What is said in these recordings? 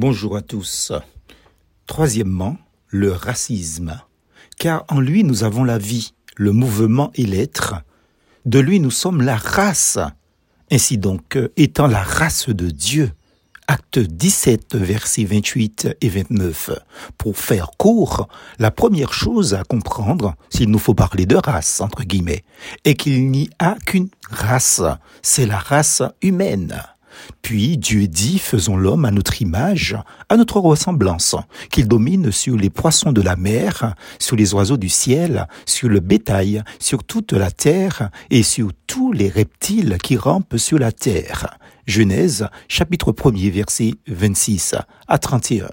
Bonjour à tous. Troisièmement, le racisme. Car en lui nous avons la vie, le mouvement et l'être. De lui nous sommes la race. Ainsi donc, étant la race de Dieu. Acte 17, versets 28 et 29. Pour faire court, la première chose à comprendre, s'il nous faut parler de race, entre guillemets, est qu'il n'y a qu'une race, c'est la race humaine. Puis Dieu dit, faisons l'homme à notre image, à notre ressemblance, qu'il domine sur les poissons de la mer, sur les oiseaux du ciel, sur le bétail, sur toute la terre et sur tous les reptiles qui rampent sur la terre. Genèse, chapitre 1er, verset 26 à 31.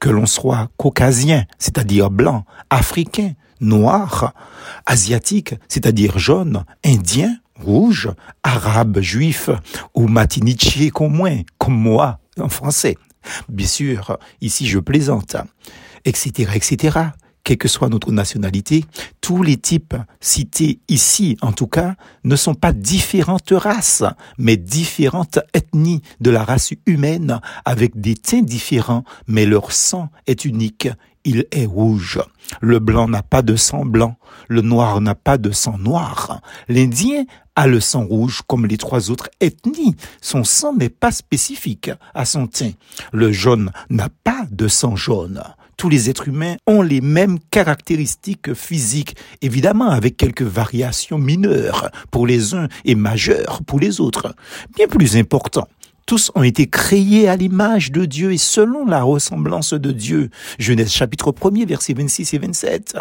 Que l'on soit caucasien, c'est-à-dire blanc, africain, noir, asiatique, c'est-à-dire jaune, indien rouge, arabe, juif ou matinichi comme moi, comme moi, en français. Bien sûr, ici je plaisante, etc., etc. Quelle que soit notre nationalité, tous les types cités ici, en tout cas, ne sont pas différentes races, mais différentes ethnies de la race humaine avec des teints différents, mais leur sang est unique il est rouge. Le blanc n'a pas de sang blanc. Le noir n'a pas de sang noir. L'Indien a le sang rouge comme les trois autres ethnies. Son sang n'est pas spécifique à son teint. Le jaune n'a pas de sang jaune. Tous les êtres humains ont les mêmes caractéristiques physiques, évidemment avec quelques variations mineures pour les uns et majeures pour les autres. Bien plus important, tous ont été créés à l'image de Dieu et selon la ressemblance de Dieu. Genèse chapitre 1er, versets 26 et 27.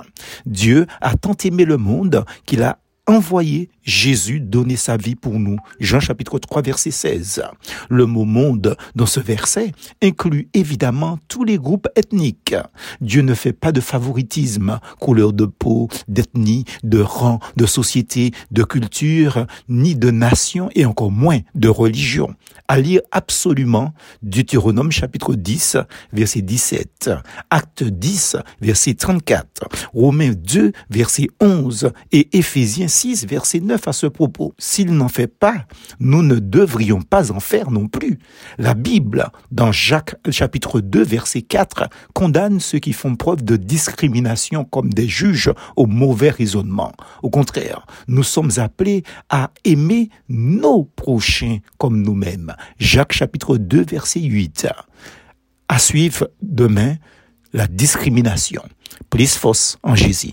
Dieu a tant aimé le monde qu'il a envoyé Jésus donner sa vie pour nous. Jean chapitre 3 verset 16. Le mot monde dans ce verset inclut évidemment tous les groupes ethniques. Dieu ne fait pas de favoritisme, couleur de peau, d'ethnie, de rang, de société, de culture, ni de nation et encore moins de religion. À lire absolument Deutéronome chapitre 10 verset 17, Acte 10 verset 34, Romains 2 verset 11 et Éphésiens 6 verset 9 à ce propos. S'il n'en fait pas, nous ne devrions pas en faire non plus. La Bible, dans Jacques chapitre 2 verset 4, condamne ceux qui font preuve de discrimination comme des juges au mauvais raisonnement. Au contraire, nous sommes appelés à aimer nos prochains comme nous-mêmes. Jacques chapitre 2 verset 8. À suivre demain, la discrimination. Plus fausse en Jésus.